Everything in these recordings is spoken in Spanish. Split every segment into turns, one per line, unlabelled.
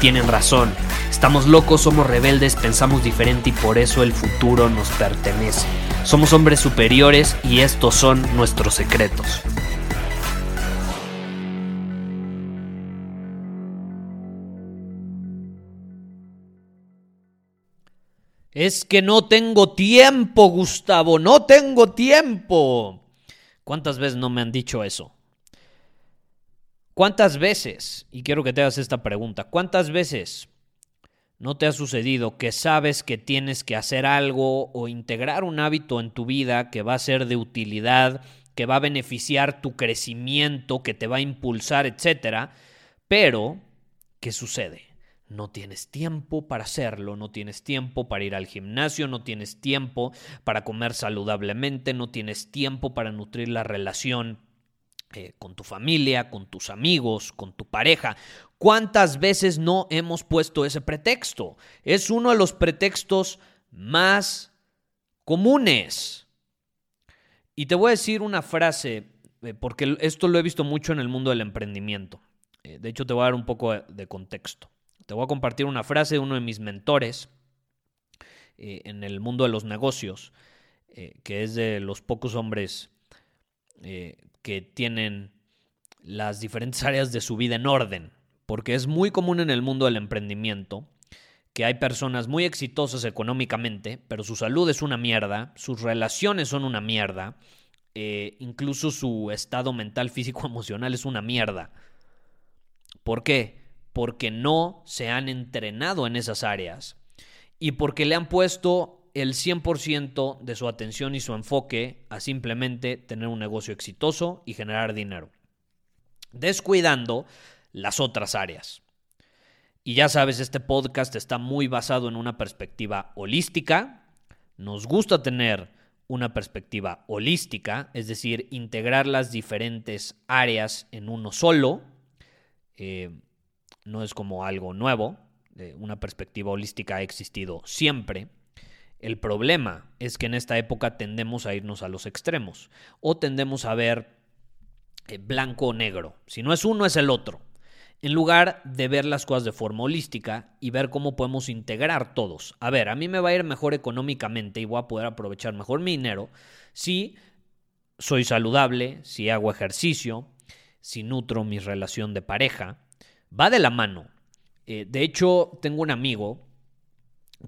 tienen razón. Estamos locos, somos rebeldes, pensamos diferente y por eso el futuro nos pertenece. Somos hombres superiores y estos son nuestros secretos. Es que no tengo tiempo, Gustavo, no tengo tiempo. ¿Cuántas veces no me han dicho eso? ¿Cuántas veces, y quiero que te hagas esta pregunta, cuántas veces no te ha sucedido que sabes que tienes que hacer algo o integrar un hábito en tu vida que va a ser de utilidad, que va a beneficiar tu crecimiento, que te va a impulsar, etcétera, pero ¿qué sucede? no tienes tiempo para hacerlo, no tienes tiempo para ir al gimnasio, no tienes tiempo para comer saludablemente, no tienes tiempo para nutrir la relación eh, con tu familia, con tus amigos, con tu pareja. ¿Cuántas veces no hemos puesto ese pretexto? Es uno de los pretextos más comunes. Y te voy a decir una frase, eh, porque esto lo he visto mucho en el mundo del emprendimiento. Eh, de hecho, te voy a dar un poco de contexto. Te voy a compartir una frase de uno de mis mentores en el mundo de los negocios, que es de los pocos hombres que tienen las diferentes áreas de su vida en orden, porque es muy común en el mundo del emprendimiento que hay personas muy exitosas económicamente, pero su salud es una mierda, sus relaciones son una mierda, incluso su estado mental, físico, emocional es una mierda. ¿Por qué? porque no se han entrenado en esas áreas y porque le han puesto el 100% de su atención y su enfoque a simplemente tener un negocio exitoso y generar dinero, descuidando las otras áreas. Y ya sabes, este podcast está muy basado en una perspectiva holística. Nos gusta tener una perspectiva holística, es decir, integrar las diferentes áreas en uno solo. Eh, no es como algo nuevo, una perspectiva holística ha existido siempre. El problema es que en esta época tendemos a irnos a los extremos o tendemos a ver eh, blanco o negro. Si no es uno, es el otro. En lugar de ver las cosas de forma holística y ver cómo podemos integrar todos. A ver, a mí me va a ir mejor económicamente y voy a poder aprovechar mejor mi dinero si soy saludable, si hago ejercicio, si nutro mi relación de pareja, va de la mano. Eh, de hecho, tengo un amigo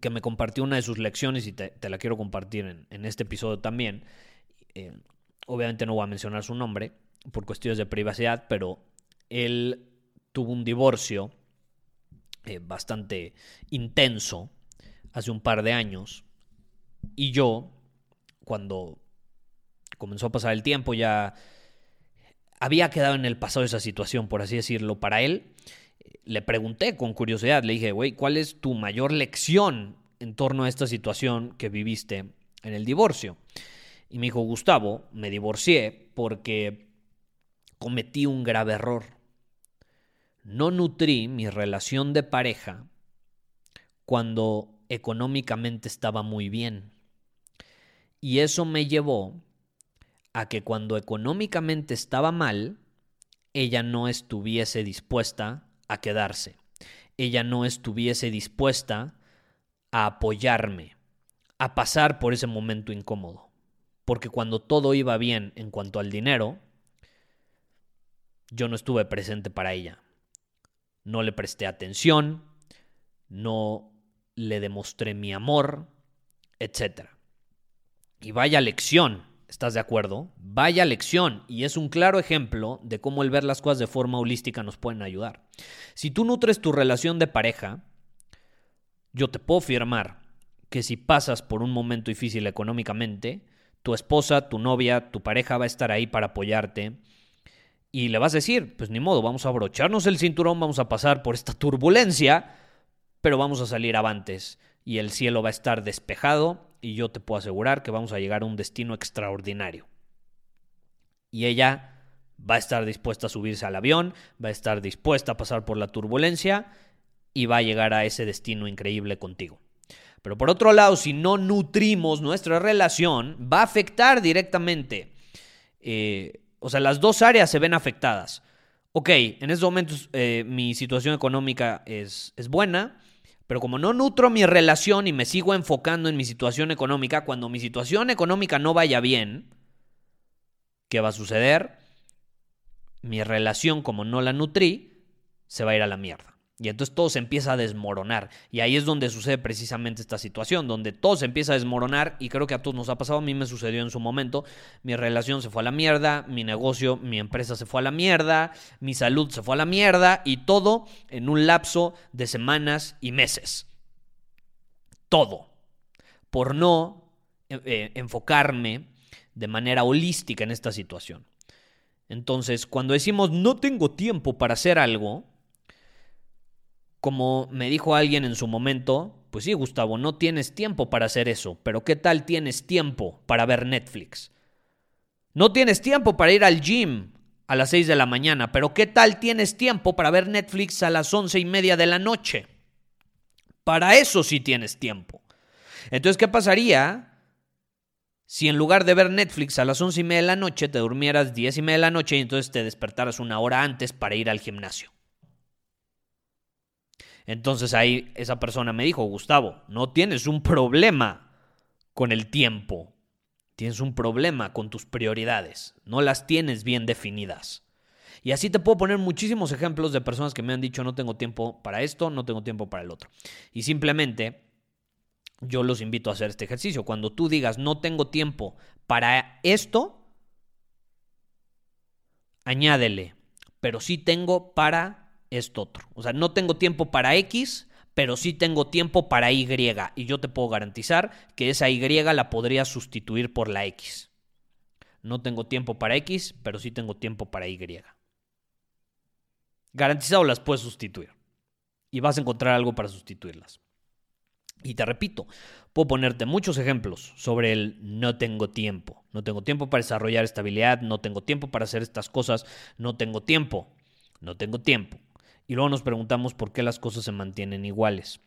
que me compartió una de sus lecciones y te, la quiero compartir en, este episodio también. Eh, obviamente no voy a mencionar su nombre por cuestiones de privacidad, pero él tuvo un divorcio eh, bastante intenso hace un par de años y yo, cuando comenzó a pasar el tiempo, ya había quedado en el pasado esa situación, por así decirlo, para él. Le pregunté con curiosidad, le dije, güey, ¿cuál es tu mayor lección en torno a esta situación que viviste en el divorcio? Y me dijo, Gustavo, me divorcié porque cometí un grave error. No nutrí mi relación de pareja cuando económicamente estaba muy bien. Y eso me llevó a que cuando económicamente estaba mal, ella no estuviese dispuesta a quedarse. Ella no estuviese dispuesta a apoyarme, a pasar por ese momento incómodo. Porque cuando todo iba bien en cuanto al dinero, yo no estuve presente para ella. No le presté atención, no le demostré mi amor, etc. Y vaya lección ¿Estás de acuerdo? Vaya lección y es un claro ejemplo de cómo el ver las cosas de forma holística nos pueden ayudar. Si tú nutres tu relación de pareja, yo te puedo afirmar que si pasas por un momento difícil económicamente, tu esposa, tu novia, tu pareja va a estar ahí para apoyarte. Y le vas a decir, pues ni modo, vamos a abrocharnos el cinturón, vamos a pasar por esta turbulencia, pero vamos a salir avantes. Y el cielo va a estar despejado y yo te puedo asegurar que vamos a llegar a un destino extraordinario. Y ella va a estar dispuesta a subirse al avión, va a estar dispuesta a pasar por la turbulencia y va a llegar a ese destino increíble contigo. Pero por otro lado, si no nutrimos nuestra relación, va a afectar directamente. Eh, o sea, las dos áreas se ven afectadas. Ok, en estos momentos eh, mi situación económica es, es buena, pero como no nutro mi relación y me sigo enfocando en mi situación económica, cuando mi situación económica no vaya bien, ¿qué va a suceder? Mi relación, como no la nutrí, se va a ir a la mierda. Y entonces todo se empieza a desmoronar. Y ahí es donde sucede precisamente esta situación, donde todo se empieza a desmoronar y creo que a todos nos ha pasado, a mí me sucedió en su momento, mi relación se fue a la mierda, mi negocio, mi empresa se fue a la mierda, mi salud se fue a la mierda y todo en un lapso de semanas y meses. Todo. Por no eh, eh, enfocarme de manera holística en esta situación. Entonces, cuando decimos no tengo tiempo para hacer algo, como me dijo alguien en su momento, pues sí, Gustavo, no tienes tiempo para hacer eso, pero ¿qué tal tienes tiempo para ver Netflix? No tienes tiempo para ir al gym a las 6 de la mañana, pero ¿qué tal tienes tiempo para ver Netflix a las once y media de la noche? Para eso sí tienes tiempo. Entonces, ¿qué pasaría si en lugar de ver Netflix a las once y media de la noche te durmieras diez y media de la noche y entonces te despertaras una hora antes para ir al gimnasio? Entonces ahí esa persona me dijo, Gustavo, no tienes un problema con el tiempo, tienes un problema con tus prioridades, no las tienes bien definidas. Y así te puedo poner muchísimos ejemplos de personas que me han dicho no tengo tiempo para esto, no tengo tiempo para el otro. Y simplemente yo los invito a hacer este ejercicio. Cuando tú digas no tengo tiempo para esto, añádele, pero sí tengo para esto otro. O sea, no tengo tiempo para X, pero sí tengo tiempo para Y. Y yo te puedo garantizar que esa Y la podría sustituir por la X. No tengo tiempo para X, pero sí tengo tiempo para Y. Garantizado las puedes sustituir. Y vas a encontrar algo para sustituirlas. Y te repito, puedo ponerte muchos ejemplos sobre el no tengo tiempo. No tengo tiempo para desarrollar estabilidad, no tengo tiempo para hacer estas cosas, no tengo tiempo, no tengo tiempo. Y luego nos preguntamos por qué las cosas se mantienen iguales.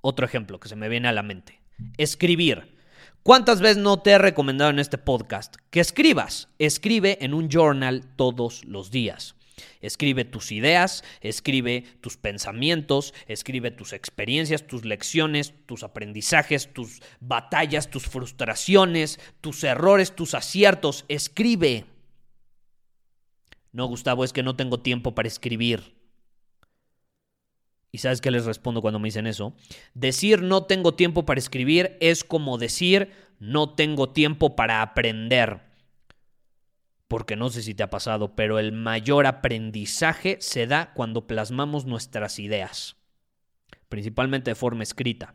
Otro ejemplo que se me viene a la mente. Escribir. ¿Cuántas veces no te he recomendado en este podcast que escribas? Escribe en un journal todos los días. Escribe tus ideas, escribe tus pensamientos, escribe tus experiencias, tus lecciones, tus aprendizajes, tus batallas, tus frustraciones, tus errores, tus aciertos. Escribe. No, Gustavo, es que no tengo tiempo para escribir. ¿Y sabes qué les respondo cuando me dicen eso? Decir no tengo tiempo para escribir es como decir no tengo tiempo para aprender. Porque no sé si te ha pasado, pero el mayor aprendizaje se da cuando plasmamos nuestras ideas, principalmente de forma escrita.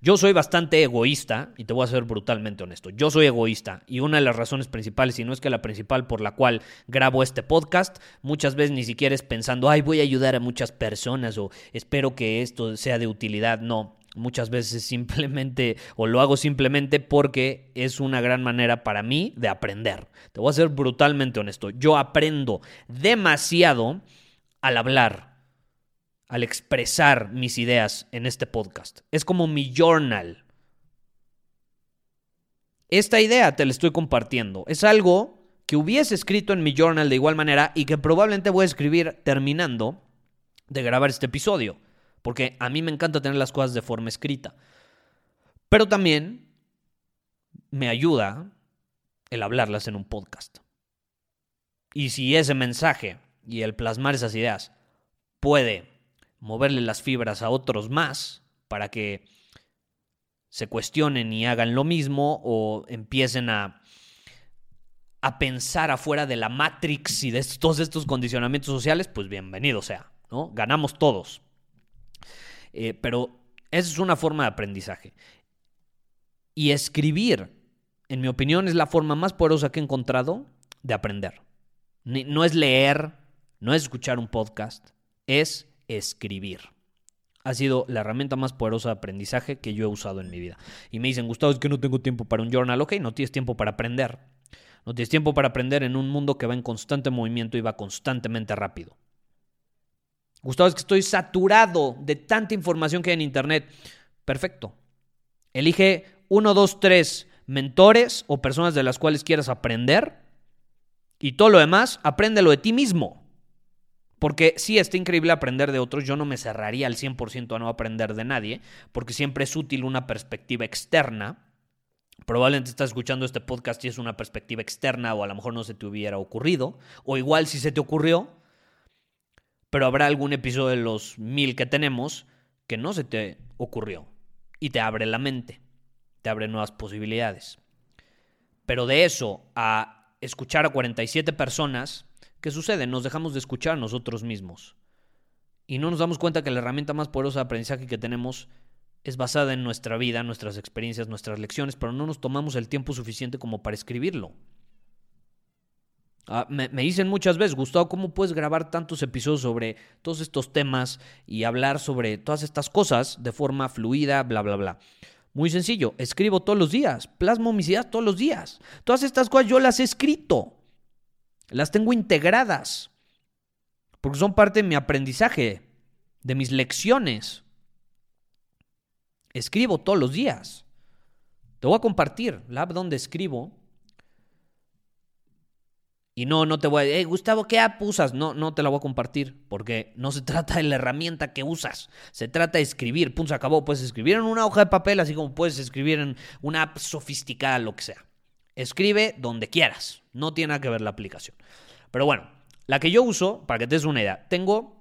Yo soy bastante egoísta y te voy a ser brutalmente honesto. Yo soy egoísta y una de las razones principales, y no es que la principal por la cual grabo este podcast, muchas veces ni siquiera es pensando, ay, voy a ayudar a muchas personas o espero que esto sea de utilidad. No, muchas veces simplemente o lo hago simplemente porque es una gran manera para mí de aprender. Te voy a ser brutalmente honesto. Yo aprendo demasiado al hablar al expresar mis ideas en este podcast. Es como mi journal. Esta idea te la estoy compartiendo. Es algo que hubiese escrito en mi journal de igual manera y que probablemente voy a escribir terminando de grabar este episodio. Porque a mí me encanta tener las cosas de forma escrita. Pero también me ayuda el hablarlas en un podcast. Y si ese mensaje y el plasmar esas ideas puede moverle las fibras a otros más para que se cuestionen y hagan lo mismo o empiecen a, a pensar afuera de la Matrix y de todos estos condicionamientos sociales, pues bienvenido sea, ¿no? Ganamos todos. Eh, pero Esa es una forma de aprendizaje. Y escribir, en mi opinión, es la forma más poderosa que he encontrado de aprender. No es leer, no es escuchar un podcast, es escribir. Ha sido la herramienta más poderosa de aprendizaje que yo he usado en mi vida. Y me dicen, Gustavo, es que no tengo tiempo para un journal. Ok, no tienes tiempo para aprender. No tienes tiempo para aprender en un mundo que va en constante movimiento y va constantemente rápido. Gustavo, es que estoy saturado de tanta información que hay en Internet. Perfecto. Elige uno, dos, tres mentores o personas de las cuales quieras aprender y todo lo demás, apréndelo de ti mismo. Porque sí, está increíble aprender de otros. Yo no me cerraría al 100% a no aprender de nadie, porque siempre es útil una perspectiva externa. Probablemente estás escuchando este podcast y es una perspectiva externa o a lo mejor no se te hubiera ocurrido. O igual si se te ocurrió, pero habrá algún episodio de los mil que tenemos que no se te ocurrió y te abre la mente, te abre nuevas posibilidades. Pero de eso a escuchar a 47 personas, ¿qué sucede? Nos dejamos de escuchar nosotros mismos. Y no nos damos cuenta que la herramienta más poderosa de aprendizaje que tenemos es basada en nuestra vida, nuestras experiencias, nuestras lecciones, pero no nos tomamos el tiempo suficiente como para escribirlo. Ah, me, dicen muchas veces, Gustavo, ¿cómo puedes grabar tantos episodios sobre todos estos temas y hablar sobre todas estas cosas de forma fluida, bla, bla, bla? Muy sencillo, escribo todos los días, plasmo mis ideas todos los días. Todas estas cosas yo las he escrito, las tengo integradas, porque son parte de mi aprendizaje, de mis lecciones. Escribo todos los días. Te voy a compartir la app donde escribo y no, no te voy a decir, Gustavo, ¿qué app usas? No, no te la voy a compartir, porque no se trata de la herramienta que usas, se trata de escribir, punto, se acabó. Puedes escribir en una hoja de papel, así como puedes escribir en una app sofisticada, lo que sea. Escribe donde quieras, no tiene nada que ver la aplicación. Pero bueno, la que yo uso, para que te des una idea, tengo,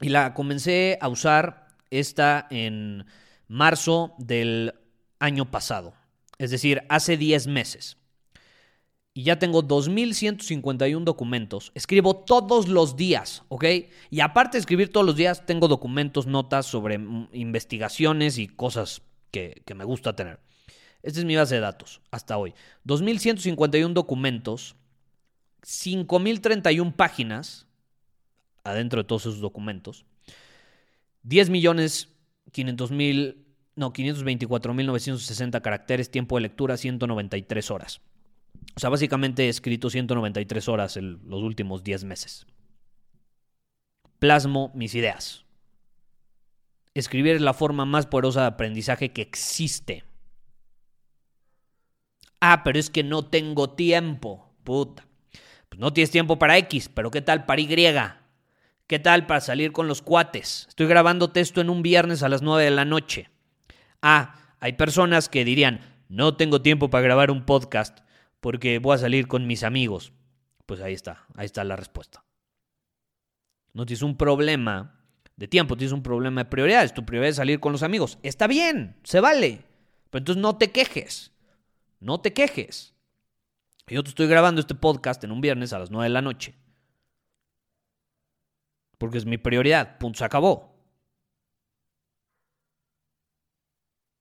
y la comencé a usar esta en marzo del año pasado, es decir, hace 10 meses y ya tengo 2.151 documentos. Escribo todos los días, ¿ok? Y aparte de escribir todos los días, tengo documentos, notas sobre investigaciones y cosas que, me gusta tener. Esta es mi base de datos hasta hoy. 2.151 documentos, 5.031 páginas adentro de todos esos documentos, 10 millones 500 mil, no, 524.960 caracteres, tiempo de lectura 193 horas. O sea, básicamente he escrito 193 horas en los últimos 10 meses. Plasmo mis ideas. Escribir es la forma más poderosa de aprendizaje que existe. Ah, pero es que no tengo tiempo. Puta. Pues no tienes tiempo para X, pero ¿qué tal para Y? ¿Qué tal para salir con los cuates? Estoy grabando texto en un viernes a las 9 de la noche. Ah, hay personas que dirían, no tengo tiempo para grabar un podcast porque voy a salir con mis amigos. Pues ahí está, ahí está la respuesta. No tienes un problema de tiempo, tienes un problema de prioridades. Tu prioridad es salir con los amigos. Está bien, se vale. Pero entonces no te quejes. No te quejes. Yo te estoy grabando este podcast en un viernes a las 9 de la noche. Porque es mi prioridad. Punto, se acabó.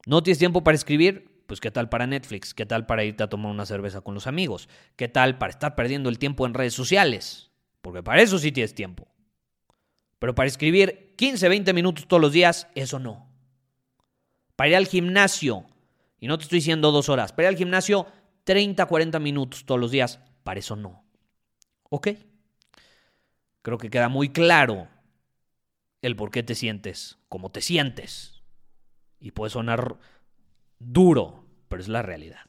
¿No tienes tiempo para escribir? pues qué tal para Netflix, qué tal para irte a tomar una cerveza con los amigos, qué tal para estar perdiendo el tiempo en redes sociales, porque para eso sí tienes tiempo. Pero para escribir 15, 20 minutos todos los días, eso no. Para ir al gimnasio, y no te estoy diciendo dos horas, ir al gimnasio 30, 40 minutos todos los días, para eso no. ¿Ok? Creo que queda muy claro el por qué te sientes como te sientes. Y puede sonar duro, pero es la realidad.